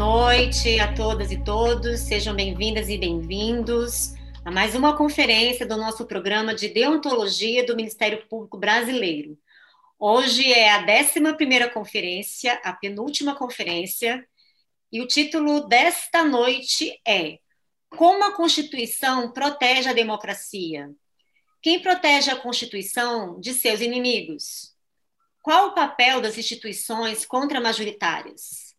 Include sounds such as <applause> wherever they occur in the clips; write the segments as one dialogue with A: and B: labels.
A: noite a todas e todos, sejam bem-vindas e bem-vindos a mais uma conferência do nosso programa de deontologia do Ministério Público Brasileiro. Hoje é a 11 conferência, a penúltima conferência, e o título desta noite é Como a Constituição protege a democracia? Quem protege a Constituição de seus inimigos? Qual o papel das instituições contramajoritárias?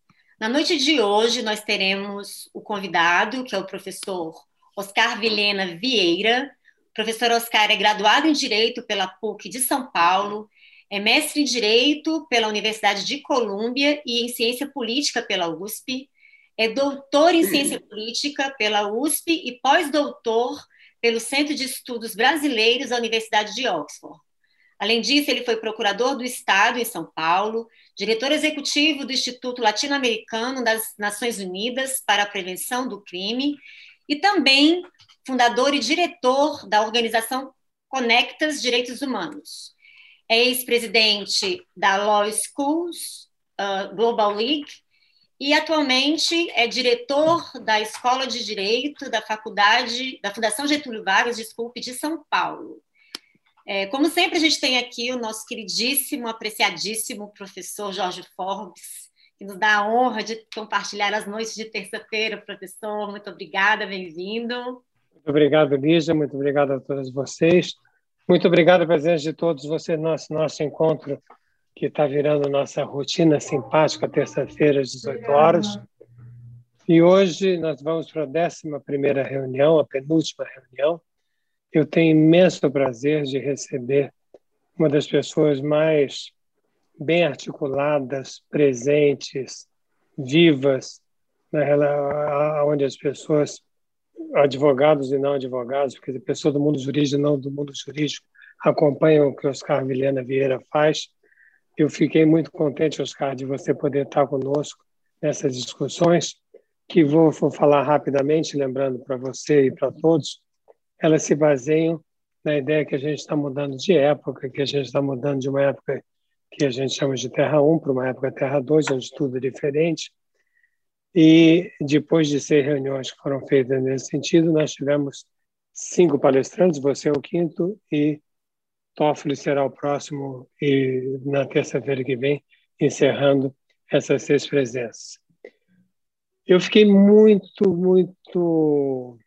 A: Na noite de hoje, nós teremos o convidado, que é o professor Oscar Vilhena Vieira. O professor Oscar é graduado em Direito pela PUC de São Paulo, é mestre em Direito pela Universidade de Colômbia e em Ciência Política pela USP, é doutor em Ciência Política pela USP e pós-doutor pelo Centro de Estudos Brasileiros da Universidade de Oxford. Além disso, ele foi procurador do Estado em São Paulo, diretor executivo do Instituto Latino-Americano das Nações Unidas para a Prevenção do Crime e também fundador e diretor da organização Conectas Direitos Humanos é ex-presidente da Law Schools uh, Global League e atualmente é diretor da Escola de Direito da Faculdade da Fundação Getúlio Vargas, desculpe, de São Paulo. É, como sempre, a gente tem aqui o nosso queridíssimo, apreciadíssimo professor Jorge Forbes, que nos dá a honra de compartilhar as noites de terça-feira. Professor, muito obrigada, bem-vindo.
B: Muito obrigado, Lígia, muito obrigado a todos vocês. Muito obrigado, presença de todos vocês no nosso, nosso encontro, que está virando nossa rotina simpática, terça-feira, às 18 horas. E hoje nós vamos para a 11 reunião, a penúltima reunião. Eu tenho imenso prazer de receber uma das pessoas mais bem articuladas, presentes, vivas, onde as pessoas advogados e não advogados, porque pessoas do mundo jurídico e não do mundo jurídico acompanham o que Oscar Vilhena Vieira faz. Eu fiquei muito contente, Oscar, de você poder estar conosco nessas discussões, que vou, vou falar rapidamente, lembrando para você e para todos, elas se baseiam na ideia que a gente está mudando de época, que a gente está mudando de uma época que a gente chama de Terra 1 para uma época Terra 2, onde tudo é diferente, e depois de seis reuniões que foram feitas nesse sentido, nós tivemos cinco palestrantes, você é o quinto e Toffoli será o próximo e na terça-feira que vem encerrando essas seis presenças. Eu fiquei muito, muito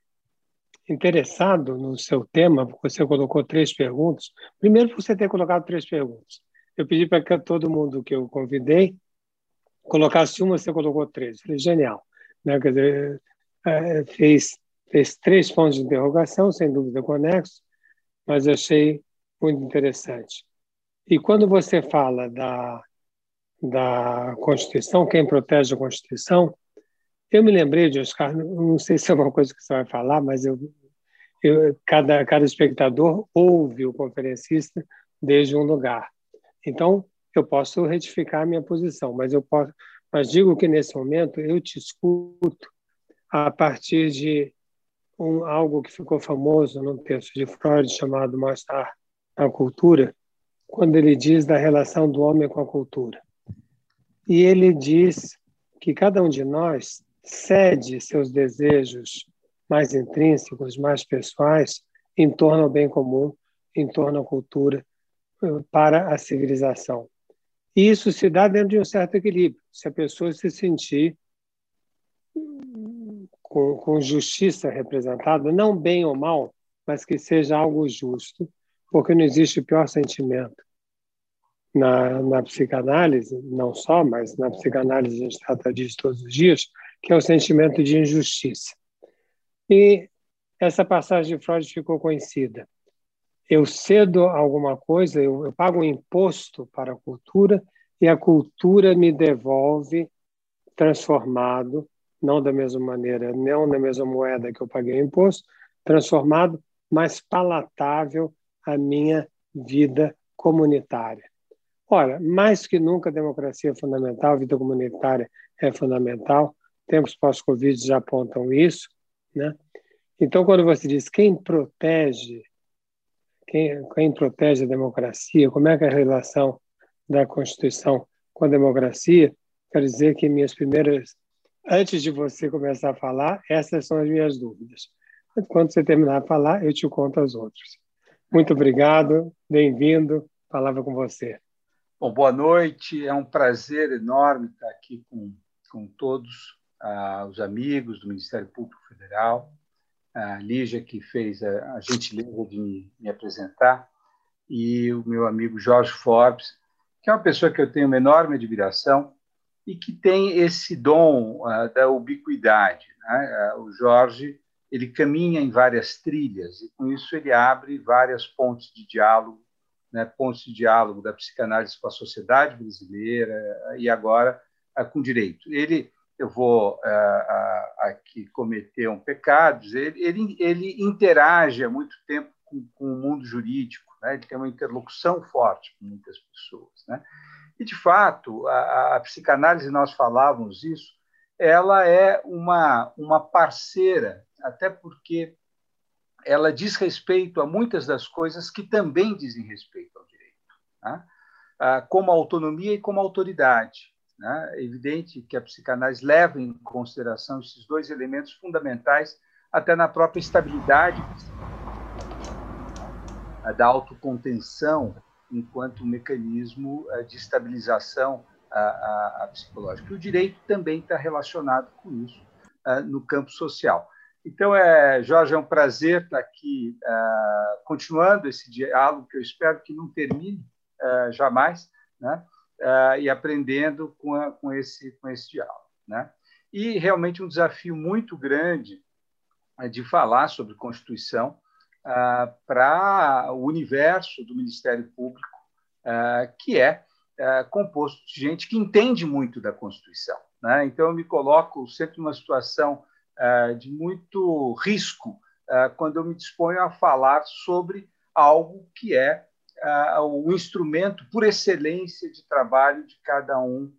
B: interessado no seu tema, você colocou três perguntas. Primeiro, você ter colocado três perguntas. Eu pedi para que todo mundo que eu convidei colocasse uma, você colocou três. Falei, genial. Né? Quer dizer, é, fez, fez três pontos de interrogação, sem dúvida conexos, mas achei muito interessante. E quando você fala da, da Constituição, quem protege a Constituição, eu me lembrei de Oscar, não sei se é uma coisa que você vai falar, mas eu, eu, cada, cada espectador ouve o conferencista desde um lugar. Então, eu posso retificar a minha posição, mas eu posso, mas digo que nesse momento eu te escuto a partir de um, algo que ficou famoso num texto de Freud chamado Mostrar a Cultura, quando ele diz da relação do homem com a cultura. E ele diz que cada um de nós cede seus desejos mais intrínsecos, mais pessoais, em torno ao bem comum, em torno à cultura, eh, para a civilização. E isso se dá dentro de um certo equilíbrio. Se a pessoa se sentir com, com justiça representada, não bem ou mal, mas que seja algo justo, porque não existe pior sentimento na, na psicanálise, não só, mas na psicanálise a gente trata disso todos os dias, que é o sentimento de injustiça. E essa passagem de Freud ficou conhecida eu cedo alguma coisa, eu, eu pago um imposto para a cultura e a cultura me devolve transformado, não da mesma maneira, não na mesma moeda que eu paguei o imposto, transformado, mas palatável à minha vida comunitária. Ora, mais que nunca a democracia é fundamental, a vida comunitária é fundamental, tempos pós-Covid já apontam isso. Né? Então, quando você diz quem protege quem, quem protege a democracia, como é que é a relação da Constituição com a democracia, quero dizer que minhas primeiras antes de você começar a falar, essas são as minhas dúvidas. Quando você terminar de falar, eu te conto as outras. Muito obrigado, bem-vindo, palavra com você.
C: Bom, boa noite, é um prazer enorme estar aqui com, com todos ah, os amigos do Ministério Público Federal, a Lígia, que fez a, a gentileza de me, me, apresentar, e o meu amigo Jorge Forbes, que é uma pessoa que eu tenho uma enorme admiração e que tem esse dom uh, da ubiquidade. Né? O Jorge ele caminha em várias trilhas e com isso ele abre várias pontes de diálogo, né? pontes de diálogo da psicanálise com a sociedade brasileira e agora com o direito. Ele eu vou aqui cometer um pecado, ele, ele, ele interage há muito tempo com, com o mundo jurídico, né? ele tem uma interlocução forte com muitas pessoas. Né? E, de fato, a, a psicanálise, nós falávamos isso, ela é uma, uma parceira, até porque ela diz respeito a muitas das coisas que também dizem respeito ao direito, né? Ah, como autonomia e como autoridade. Né? É evidente que a psicanálise leva em consideração esses dois elementos fundamentais, até na própria estabilidade da autocontenção enquanto mecanismo eh, de estabilização psicológica. O direito também está relacionado com isso uh, no campo social. Então, é, Jorge, é um prazer estar aqui continuando esse diálogo que eu espero que não termine jamais, né? E aprendendo com, a, com, esse, com esse diálogo. Né? E realmente um desafio muito grande de falar sobre Constituição, ah, para o universo do Ministério Público, ah, que é composto de gente que entende muito da Constituição. Né? Então, eu me coloco sempre numa situação de muito risco quando eu me disponho a falar sobre algo que é o instrumento por excelência de trabalho de cada um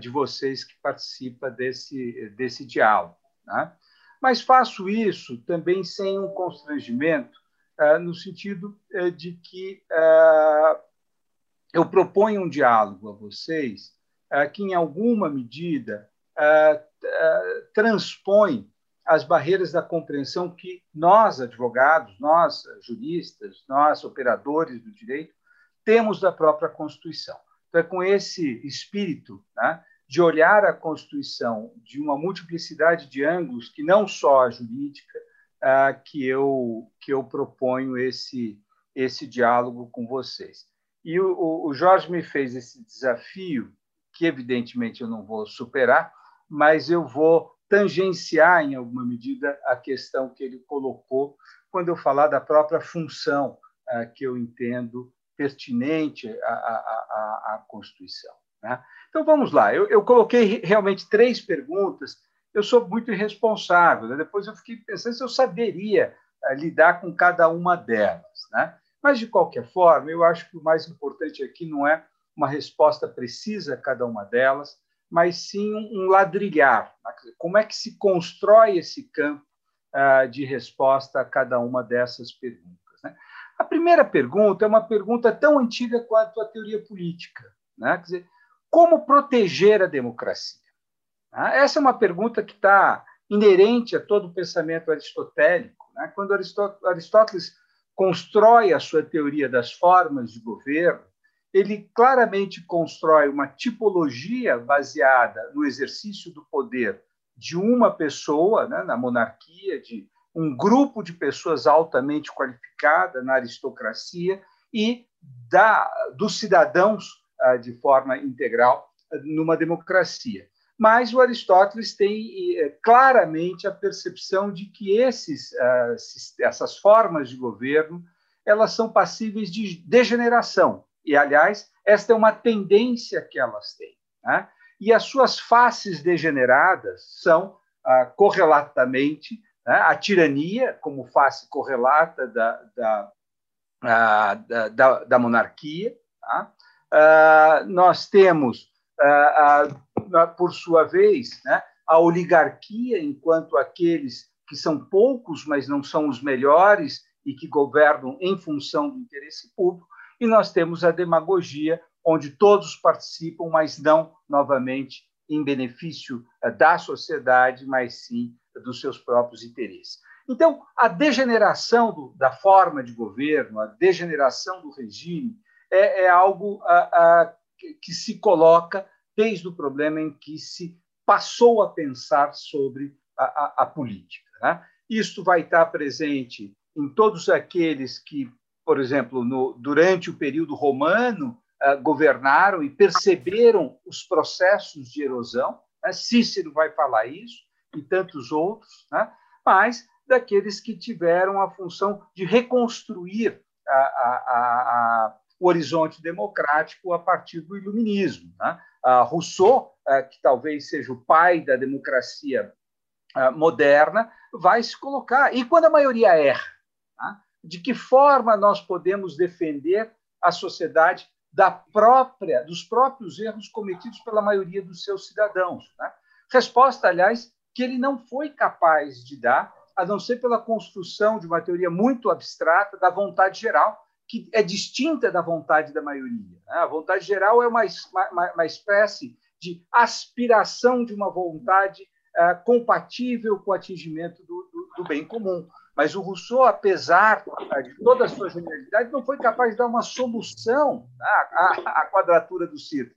C: de vocês que participa desse, desse diálogo. Né? Mas faço isso também sem um constrangimento é, no sentido é, de que eu proponho um diálogo a vocês que, em alguma medida, transpõe as barreiras da compreensão que nós, advogados, nós, juristas, nós, operadores do direito, temos da própria Constituição. Então, é com esse espírito né, de olhar a Constituição de uma multiplicidade de ângulos, que não só a jurídica, uh, que, eu, que eu proponho esse, esse diálogo com vocês. E o, o Jorge me fez esse desafio, que evidentemente eu não vou superar, mas eu vou tangenciar, em alguma medida, a questão que ele colocou quando eu falar da própria função uh, que eu entendo pertinente à, à, à Constituição. Né? Então, vamos lá. Eu, eu, coloquei realmente três perguntas eu sou muito irresponsável. Né? Depois eu fiquei pensando se eu saberia uh, lidar com cada uma delas. Né? Mas, de qualquer forma, eu acho que o mais importante aqui não é uma resposta precisa a cada uma delas, mas sim um ladrilhar. Como é que se constrói esse campo uh, de resposta a cada uma dessas perguntas? Né? A primeira pergunta é uma pergunta tão antiga quanto a teoria política. Né? Quer dizer, como proteger a democracia? Ah, essa é uma pergunta que está inerente a todo o pensamento aristotélico. Né? Quando Aristóteles constrói a sua teoria das formas de governo, ele claramente constrói uma tipologia baseada no exercício do poder de uma pessoa, né, na monarquia, de um grupo de pessoas altamente qualificadas na aristocracia e da, dos cidadãos ah, de forma integral numa democracia. Mas o Aristóteles tem eh, claramente a percepção de que esses, ah, essas formas de governo elas são passíveis de degeneração. E, aliás, esta é uma tendência que elas têm. Né? E as suas faces degeneradas são, ah, correlatamente, né, a tirania, como face correlata da, da, ah, da, da, monarquia. Tá? nós temos por sua vez, né, a oligarquia, enquanto aqueles que são poucos, mas não são os melhores e que governam em função do interesse público, e nós temos a demagogia, onde todos participam, mas não, novamente, em benefício da sociedade, mas sim dos seus próprios interesses. Então, a degeneração do, da forma de governo, a degeneração do regime, é, é algo a, a, que, se coloca desde o problema em que se passou a pensar sobre a, a, a política. Né? Isto vai estar presente em todos aqueles que, por exemplo, no, durante o período romano, uh, governaram e perceberam os processos de erosão. Né? Cícero vai falar isso e tantos outros, né? mas daqueles que tiveram a função de reconstruir a, a, o horizonte democrático a partir do iluminismo. Né? Rousseau, é, que talvez seja o pai da democracia é, moderna, vai se colocar. E quando a maioria erra, né? De que forma nós podemos defender a sociedade da própria, dos próprios erros cometidos pela maioria dos seus cidadãos? Né? Resposta, aliás, que ele não foi capaz de dar, a não ser pela construção de uma teoria muito abstrata da vontade geral, que é distinta da vontade da maioria. Né? A vontade geral é uma, uma, uma espécie de aspiração de uma vontade uh, compatível com o atingimento do, do, do, bem comum. Mas o Rousseau, apesar uh, de toda a sua genialidade, não foi capaz de dar uma solução à, à quadratura do círculo.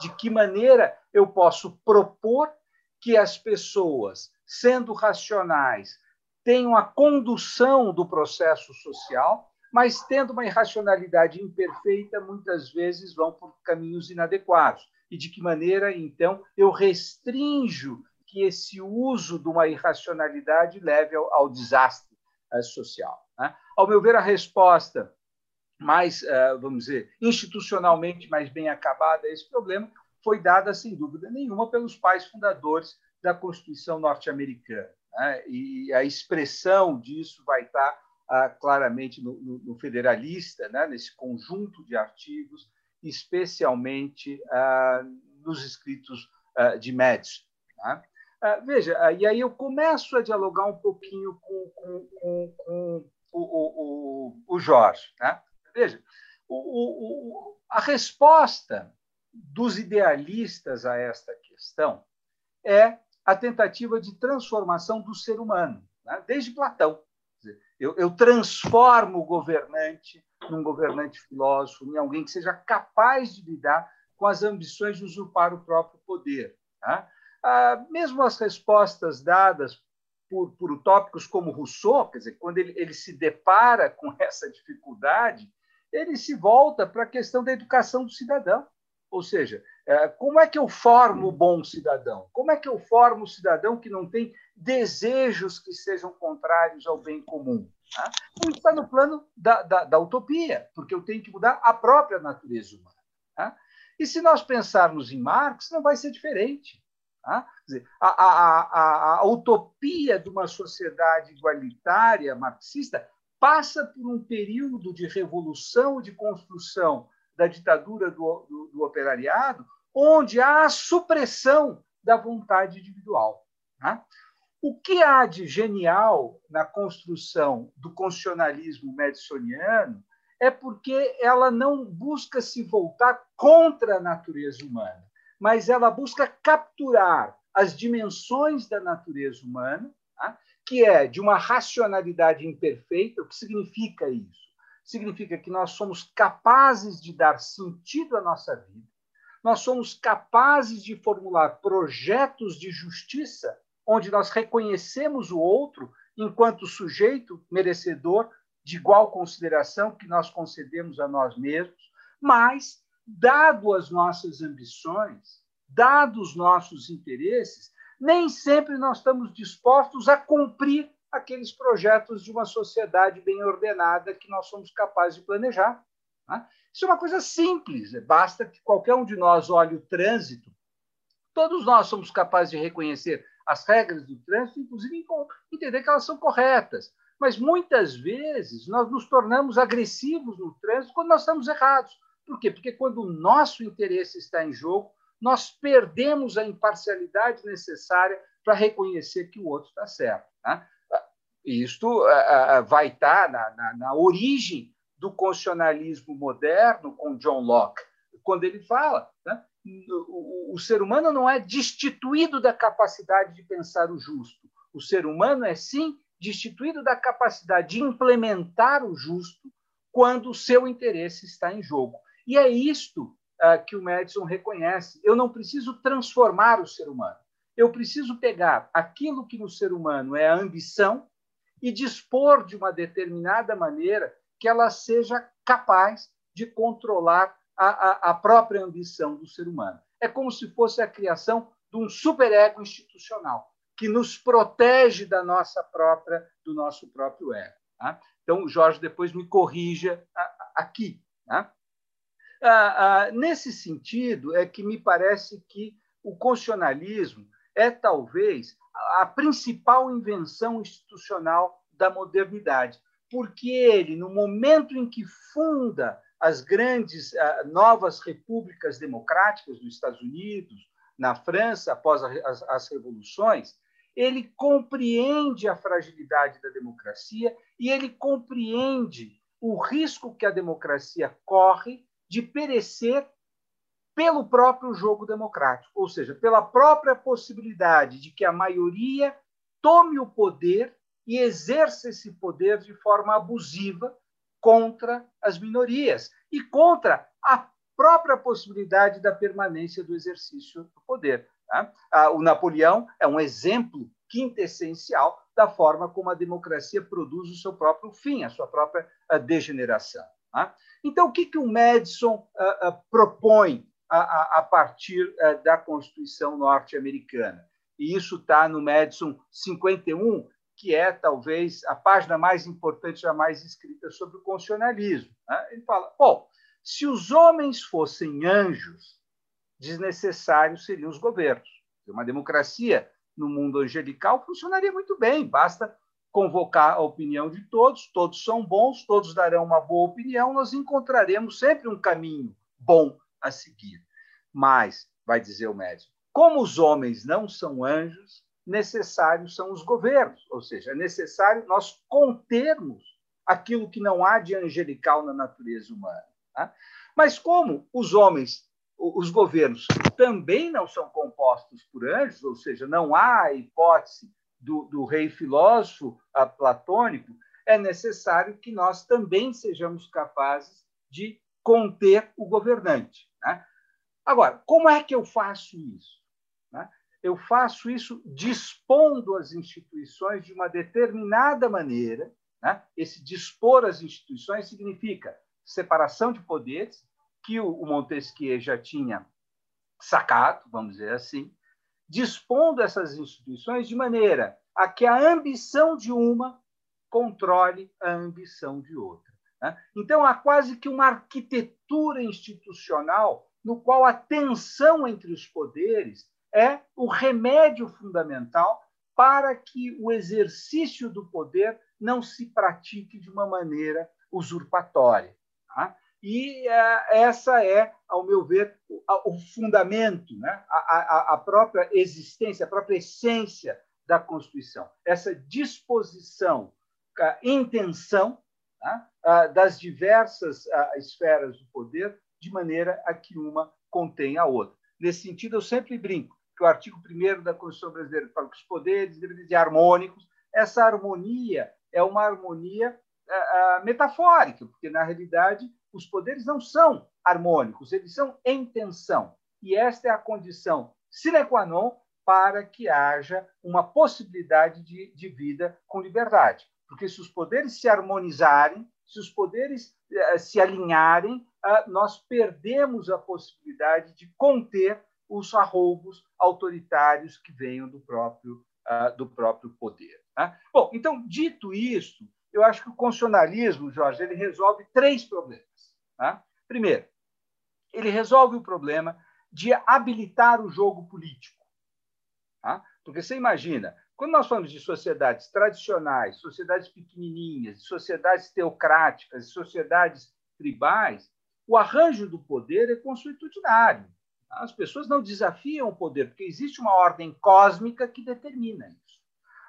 C: De que maneira eu posso propor que as pessoas, sendo racionais, tenham a condução do processo social mas tendo uma irracionalidade imperfeita, muitas vezes vão por caminhos inadequados. E de que maneira, então, eu restringo que esse uso de uma irracionalidade leve ao, ao desastre social? Né? Ao meu ver, a resposta mais, uh, vamos dizer, institucionalmente mais bem acabada a esse problema foi dada, sem dúvida nenhuma, pelos pais fundadores da Constituição norte-americana. Né? E a expressão disso vai estar ah, claramente no, Federalista, né, nesse conjunto de artigos, especialmente ah, nos escritos ah, de Madison. Né? Veja, e aí eu começo a dialogar um pouquinho com, com, com, com o, o, o, Jorge. Né? Veja, o, a resposta dos idealistas a esta questão é a tentativa de transformação do ser humano, né? desde Platão. Eu, eu transformo o governante num governante filósofo, em alguém que seja capaz de lidar com as ambições de usurpar o próprio poder. Tá? Ah, mesmo as respostas dadas por, por utópicos como Rousseau, quer dizer, quando ele, ele se depara <laughs> com essa dificuldade, ele se volta para a questão da educação do cidadão. Ou seja, é, como é que eu formo o bom cidadão? Como é que eu formo o cidadão que não tem desejos que sejam contrários ao bem comum? Tá? Isso está no plano da, da, da, utopia, porque eu tenho que mudar a própria natureza humana. Tá? E se nós pensarmos em Marx, não vai ser diferente. Tá? Dizer, a, a, a, a utopia de uma sociedade igualitária marxista passa por um período de revolução, de construção da ditadura do, do, do operariado, onde há a supressão da vontade individual. Né? O que há de genial na construção do constitucionalismo madisoniano é porque ela não busca se voltar contra a natureza humana, mas ela busca capturar as dimensões da natureza humana, tá? que é de uma racionalidade imperfeita. O que significa isso? significa que nós somos capazes de dar sentido à nossa vida, nós somos capazes de formular projetos de justiça onde nós reconhecemos o outro enquanto sujeito merecedor de igual consideração que nós concedemos a nós mesmos, mas, dado as nossas ambições, dados os nossos interesses, nem sempre nós estamos dispostos a cumprir aqueles projetos de uma sociedade bem ordenada que nós somos capazes de planejar. Né? Isso é uma coisa simples, né? basta que qualquer um de nós olhe o trânsito. Todos nós somos capazes de reconhecer as regras do trânsito, inclusive entender que elas são corretas. Mas muitas vezes nós nos tornamos agressivos no trânsito quando nós estamos errados. Por quê? Porque quando o nosso interesse está em jogo, nós perdemos a imparcialidade necessária para reconhecer que o outro está certo. Né? Isto uh, vai estar na, na, na, origem do constitucionalismo moderno com John Locke, quando ele fala né, o, o ser humano não é destituído da capacidade de pensar o justo. O ser humano é, sim, destituído da capacidade de implementar o justo quando o seu interesse está em jogo. E é isto uh, que o Madison reconhece. Eu não preciso transformar o ser humano. Eu preciso pegar aquilo que no ser humano é a ambição e dispor de uma determinada maneira que ela seja capaz de controlar a, a, a própria ambição do ser humano. É como se fosse a criação de um superego institucional que nos protege da nossa própria do nosso próprio ego. Tá? Então, o Jorge depois me corrija aqui. Tá? Ah, ah, nesse sentido, é que me parece que o constitucionalismo é talvez a principal invenção institucional da modernidade, porque ele, no momento em que funda as grandes ah, novas repúblicas democráticas dos Estados Unidos, na França, após as, as revoluções, ele compreende a fragilidade da democracia e ele compreende o risco que a democracia corre de perecer pelo próprio jogo democrático, ou seja, pela própria possibilidade de que a maioria tome o poder e exerça esse poder de forma abusiva contra as minorias e contra a própria possibilidade da permanência do exercício do poder. Tá? O Napoleão é um exemplo quintessencial da forma como a democracia produz o seu próprio fim, a sua própria ah, degeneração. Tá? Então, o que, que o Madison ah, propõe a, partir da Constituição norte-americana? E isso está no Madison 51, que é talvez a página mais importante jamais escrita sobre o constitucionalismo. Tá? Ele fala: bom, se os homens fossem anjos, desnecessários seriam os governos. Uma democracia no mundo angelical funcionaria muito bem, basta convocar a opinião de todos, todos são bons, todos darão uma boa opinião, nós encontraremos sempre um caminho bom a seguir. Mas, vai dizer o médico, como os homens não são anjos, necessários são os governos, ou seja, é necessário nós contermos aquilo que não há de angelical na natureza humana. Tá? Mas como os homens os governos também não são compostos por anjos, ou seja, não há hipótese do, do rei filósofo platônico, é necessário que nós também sejamos capazes de conter o governante. Né? Agora, como é que eu faço isso? Né? Eu faço isso dispondo as instituições de uma determinada maneira. Né? Esse dispor as instituições significa separação de poderes, que o Montesquieu já tinha sacado, vamos dizer assim, dispondo essas instituições de maneira a que a ambição de uma controle a ambição de outra. Né? Então, há quase que uma arquitetura institucional no qual a tensão entre os poderes é o remédio fundamental para que o exercício do poder não se pratique de uma maneira usurpatória. Tá? E é, essa é, ao meu ver, o, fundamento, né? a, própria existência, a própria essência da Constituição. Essa disposição, a intenção né? das diversas esferas do poder, de maneira a que uma contém a outra. Nesse sentido, eu sempre brinco que o artigo 1 da Constituição Brasileira fala que os poderes devem ser harmônicos. Essa harmonia é uma harmonia metafórica, porque, na realidade, os poderes não são harmônicos, eles são em tensão. E esta é a condição sine qua non para que haja uma possibilidade de, de vida com liberdade. Porque se os poderes se harmonizarem, se os poderes eh, se alinharem, ah, nós perdemos a possibilidade de conter os arroubos autoritários que venham do próprio, ah, do próprio poder. Tá? Bom, então, dito isso, eu acho que o constitucionalismo, Jorge, ele resolve três problemas. Tá? Primeiro, ele resolve o problema de habilitar o jogo político. Tá? Porque você imagina, quando nós falamos de sociedades tradicionais, sociedades pequenininhas, sociedades teocráticas, sociedades tribais, o arranjo do poder é consuetudinário. As pessoas não desafiam o poder, porque existe uma ordem cósmica que determina isso.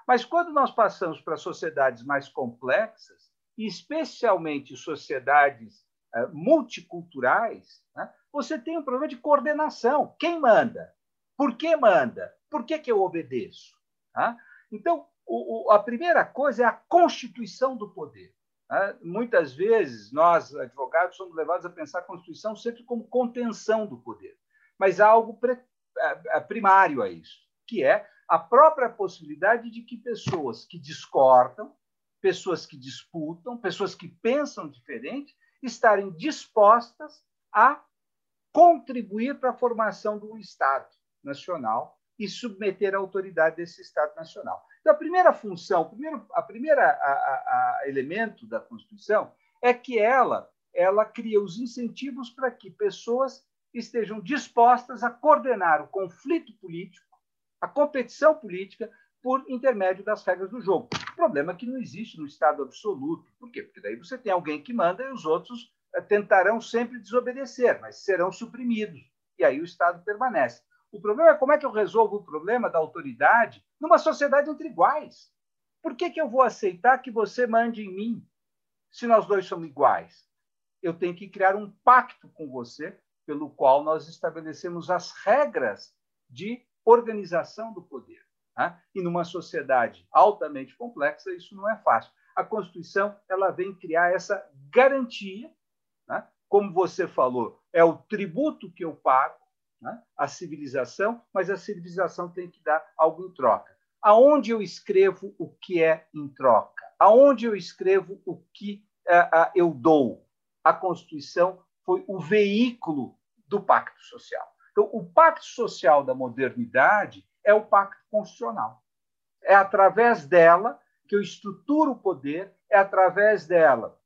C: Mas quando nós passamos para sociedades mais complexas, especialmente sociedades uh, multiculturais, né, você tem um problema de coordenação. Quem manda? Por que manda? Por que, que eu obedeço? Tá? Então, o, o, a primeira coisa é a constituição do poder. Né? Muitas vezes, nós, advogados, somos levados a pensar a Constituição sempre como contenção do poder. Mas há algo pre, primário a isso, que é a própria possibilidade de que pessoas que discordam, pessoas que disputam, pessoas que pensam diferente, estarem dispostas a contribuir para a formação de um Estado nacional e submeter a autoridade desse Estado nacional. Então, a primeira função, o primeiro, a primeira a, a, a elemento da Constituição é que ela, ela cria os incentivos para que pessoas estejam dispostas a coordenar o conflito político, a competição política, por intermédio das regras do jogo. O problema é que não existe no Estado absoluto. Por quê? Porque daí você tem alguém que manda e os outros eh, tentarão sempre desobedecer, mas serão suprimidos. E aí o Estado permanece. O problema é como é que eu resolvo o problema da autoridade numa sociedade entre iguais. Por que, que eu vou aceitar que você mande em mim se nós dois somos iguais? Eu tenho que criar um pacto com você pelo qual nós estabelecemos as regras de organização do poder. Né? E numa sociedade altamente complexa, isso não é fácil. A Constituição ela vem criar essa garantia, né? como você falou, é o tributo que eu pago né? a civilização, mas a civilização tem que dar algo em troca. Aonde eu escrevo o que é em troca? Aonde eu escrevo o que uh, uh, eu dou? A Constituição foi o veículo do pacto social. Então, o pacto social da modernidade é o pacto constitucional. É através dela que eu estruturo o poder, é através dela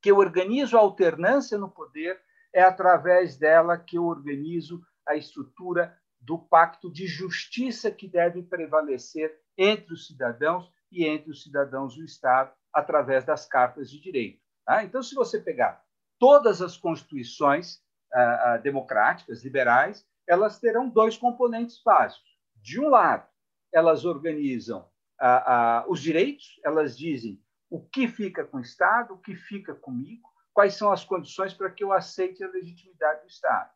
C: que eu organizo a alternância no poder, é através dela que eu organizo a estrutura do pacto de justiça que deve prevalecer entre os cidadãos e entre os cidadãos do Estado através das cartas de direito. Tá? Então, se você pegar todas as constituições democráticas, liberais, elas terão dois componentes básicos. De um lado, elas organizam os direitos, elas dizem o que fica com o Estado, o que fica comigo, quais são as condições para que eu aceite a legitimidade do Estado.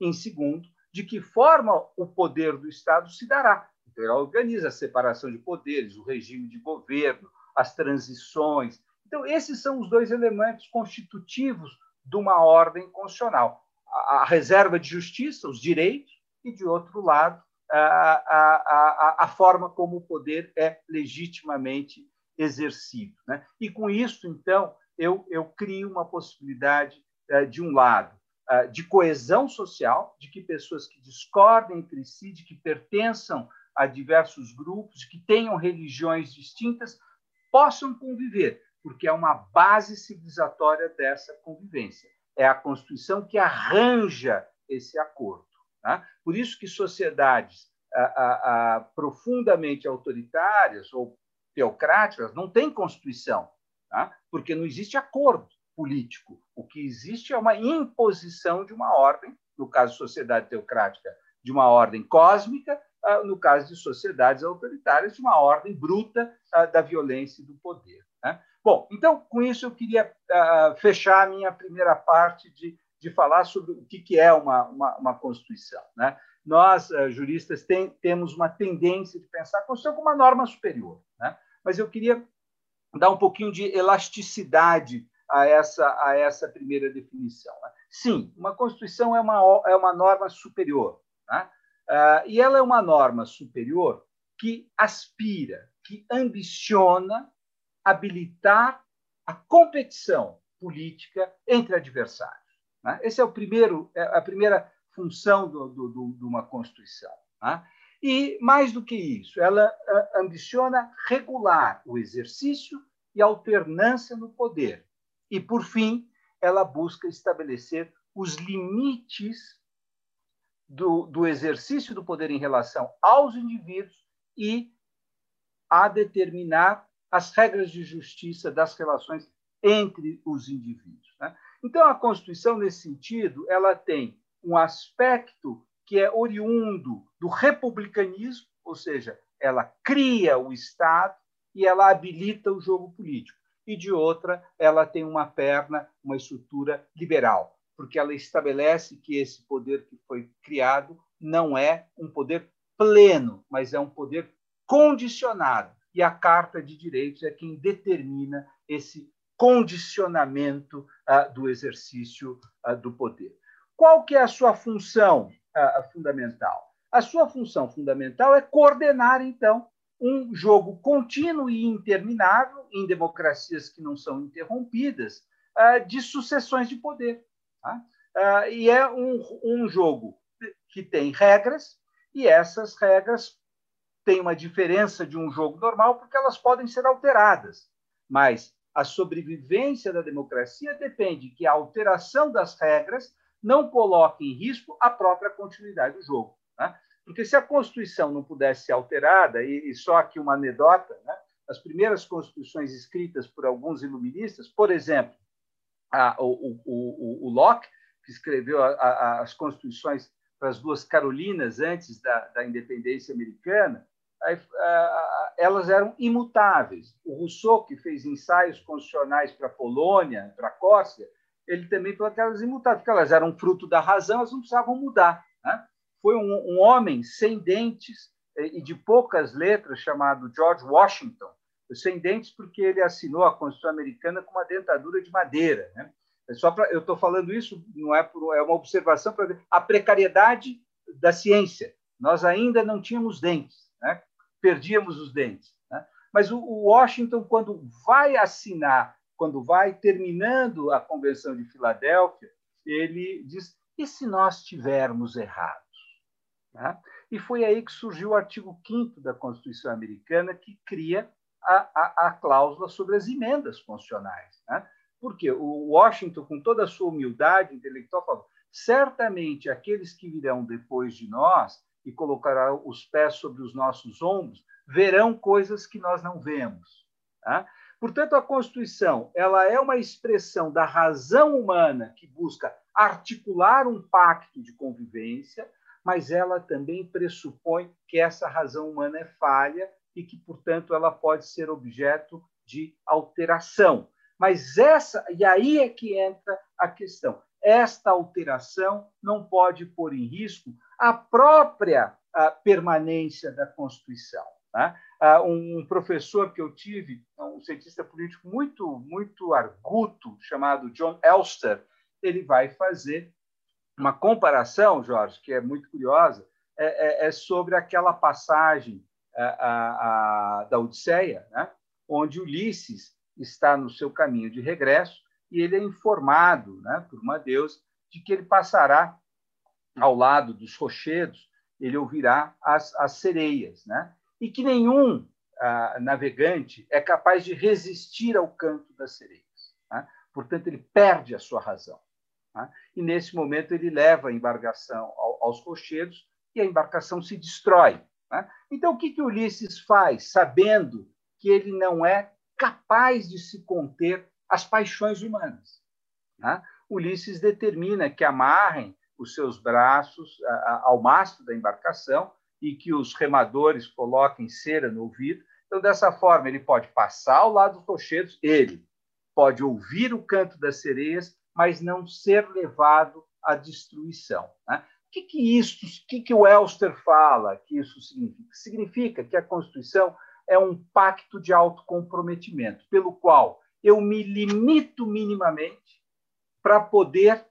C: Em segundo, de que forma o poder do Estado se dará. Então, ela organiza a separação de poderes, o regime de governo, as transições. Então, esses são os dois elementos constitutivos de uma ordem constitucional: a, reserva de justiça, os direitos, e, de outro lado, a, a, a, a forma como o poder é legitimamente exercido. Né? E, com isso, então, eu, eu crio uma possibilidade, eh, de um lado, ah, de coesão social, de que pessoas que discordem entre si, de que pertençam a diversos grupos, de que tenham religiões distintas, possam conviver, porque é uma base civilizatória dessa convivência. É a Constituição que arranja esse acordo. Tá? Por isso que sociedades a, a, a, profundamente autoritárias ou teocráticas não têm Constituição, tá? porque não existe acordo político. O que existe é uma imposição de uma ordem, no caso de sociedade teocrática, de uma ordem cósmica, ah, no caso de sociedades autoritárias, de uma ordem bruta ah, da violência e do poder. Né? Bom, então, com isso, eu queria ah, fechar a minha primeira parte de, de falar sobre o que é uma, uma, uma Constituição. Né? Nós, juristas, tem, temos uma tendência de pensar a Constituição como uma norma superior, né? mas eu queria dar um pouquinho de elasticidade a essa, a essa primeira definição. Né? Sim, uma Constituição é uma, é uma norma superior. Né? Uh, e ela é uma norma superior que aspira, que ambiciona habilitar a competição política entre adversários. Né? Esse é o primeiro, é a primeira função do, do, do, de uma Constituição. Né? E, mais do que isso, ela ambiciona regular o exercício e alternância no poder, e, por fim, ela busca estabelecer os limites do, do exercício do poder em relação aos indivíduos e a determinar as regras de justiça das relações entre os indivíduos. Né? Então, a Constituição, nesse sentido, ela tem um aspecto que é oriundo do republicanismo, ou seja, ela cria o Estado e ela habilita o jogo político. e de outra, ela tem uma perna, uma estrutura liberal, porque ela estabelece que esse poder que foi criado não é um poder pleno, mas é um poder condicionado. E a Carta de Direitos é quem determina esse condicionamento uh, do exercício uh, do poder. Qual que é a sua função uh, fundamental? A sua função fundamental é coordenar, então, um jogo contínuo e interminável, em democracias que não são interrompidas, de sucessões de poder. Tá? E é um, um jogo que tem regras, e essas regras têm uma diferença de um jogo normal, porque elas podem ser alteradas. Mas a sobrevivência da democracia depende que a alteração das regras não coloque em risco a própria continuidade do jogo. Né? Porque se a Constituição não pudesse ser alterada, e, só aqui uma anedota, né? as primeiras constituições escritas por alguns iluministas, por exemplo, a, o, o, o, Locke, que escreveu a, a, as constituições para as duas Carolinas antes da, da independência americana, elas eram imutáveis. O Rousseau, que fez ensaios constitucionais para a Polônia, para a Córcia, ele também falou que elas imutáveis, porque elas eram fruto da razão, elas não precisavam mudar. Né? Foi um, um, homem sem dentes e de poucas letras, chamado George Washington, sem dentes porque ele assinou a Constituição Americana com uma dentadura de madeira. Né? É só pra, eu estou falando isso, não é, por, é uma observação para a precariedade da ciência. Nós ainda não tínhamos dentes né? perdíamos os dentes. Né? Mas o, Washington, quando vai assinar, quando vai terminando a Convenção de Filadélfia, ele diz: e se nós tivermos errados? Né? E foi aí que surgiu o artigo 5 da Constituição Americana, que cria a, a, a cláusula sobre as emendas constitucionais. Né? Porque o Washington, com toda a sua humildade intelectual, falou: certamente aqueles que virão depois de nós e colocará os pés sobre os nossos ombros, verão coisas que nós não vemos. Tá? Portanto, a Constituição ela é uma expressão da razão humana que busca articular um pacto de convivência, mas ela também pressupõe que essa razão humana é falha e que, portanto, ela pode ser objeto de alteração. Mas essa, e aí é que entra a questão. Esta alteração não pode pôr em risco a própria a permanência da Constituição. Né? Um professor que eu tive, um cientista político muito, muito arguto, chamado John Elster, ele vai fazer uma comparação, Jorge, que é muito curiosa, é, é, é sobre aquela passagem a, a, a, da Odisseia, né? onde Ulisses está no seu caminho de regresso e ele é informado né, por uma deusa de que ele passará ao lado dos rochedos, ele ouvirá as, as sereias, né? e que nenhum ah, navegante é capaz de resistir ao canto das sereias. Né? Portanto, ele perde a sua razão. Né? E, nesse momento, ele leva a embarcação ao, aos rochedos e a embarcação se destrói. Né? Então, o que, que Ulisses faz, sabendo que ele não é capaz de se conter às paixões humanas? Né? Ulisses determina que amarrem os seus braços ao mastro da embarcação e que os remadores coloquem cera no ouvido. Então, dessa forma, ele pode passar ao lado dos rochedos, ele pode ouvir o canto das sereias, mas não ser levado à destruição. Né? O que, que isso, o que, que o Elster fala que isso significa? Significa que a Constituição é um pacto de autocomprometimento, pelo qual eu me limito minimamente para poder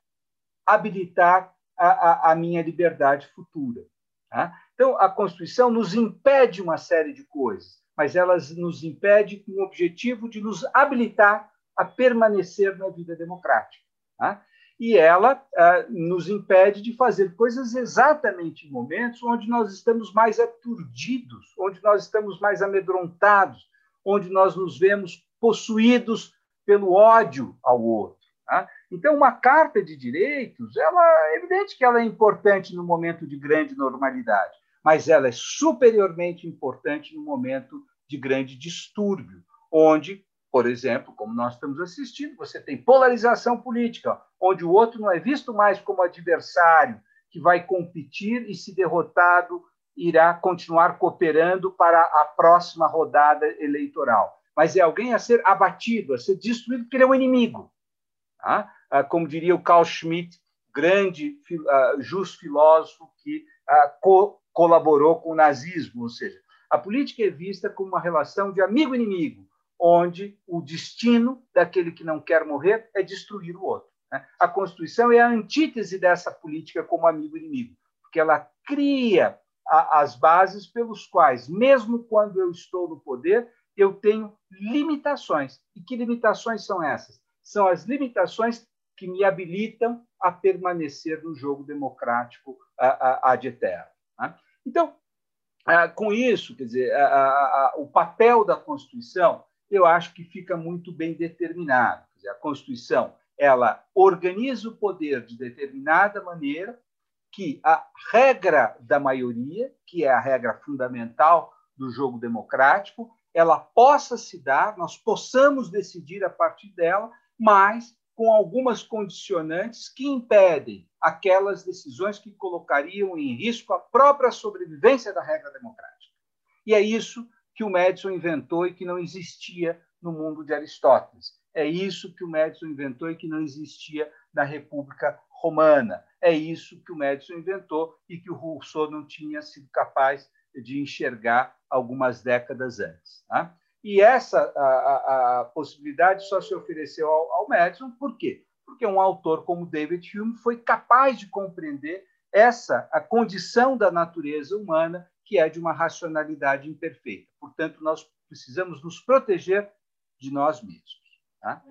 C: habilitar a, a, a minha liberdade futura. Tá? Então, a Constituição nos impede uma série de coisas, mas ela nos impede com o objetivo de nos habilitar a permanecer na vida democrática. Tá? E ela nos impede de fazer coisas exatamente em momentos onde nós estamos mais aturdidos, onde nós estamos mais amedrontados, onde nós nos vemos possuídos pelo ódio ao outro. Tá? Então, uma carta de direitos, ela é evidente que ela é importante no momento de grande normalidade, mas ela é superiormente importante no momento de grande distúrbio, onde, por exemplo, como nós estamos assistindo, você tem polarização política, onde o outro não é visto mais como adversário que vai competir e, se derrotado, irá continuar cooperando para a próxima rodada eleitoral mas é alguém a ser abatido, a ser destruído, porque ele é um inimigo. Tá? Ah, como diria o Carl Schmitt, grande uh, justo filósofo que co colaborou com o nazismo, ou seja, a política é vista como uma relação de amigo-inimigo, onde o destino daquele que não quer morrer é destruir o outro. Né? A Constituição é a antítese dessa política como amigo-inimigo, porque ela cria as bases pelos quais, mesmo quando eu estou no poder, eu tenho limitações. E que limitações são essas? São as limitações que me habilitam a permanecer no jogo democrático ad eterno. Né? Então, com isso, quer dizer, o papel da Constituição, eu acho que fica muito bem determinado. Dizer, a Constituição ela organiza o poder de determinada maneira que a regra da maioria, que é a regra fundamental do jogo democrático, ela possa se dar, nós possamos decidir a partir dela, mas com algumas condicionantes que impedem aquelas decisões que colocariam em risco a própria sobrevivência da regra democrática. E é isso que o Madison inventou e que não existia no mundo de Aristóteles. É isso que o Madison inventou e que não existia na República Romana. É isso que o Madison inventou e que o Rousseau não tinha sido capaz de enxergar algumas décadas antes. Tá? E essa a, a, a, possibilidade só se ofereceu ao, ao Madison, por quê? Porque um autor como David Hume foi capaz de compreender essa a condição da natureza humana, que é de uma racionalidade imperfeita. Portanto, nós precisamos nos proteger de nós mesmos. Tá?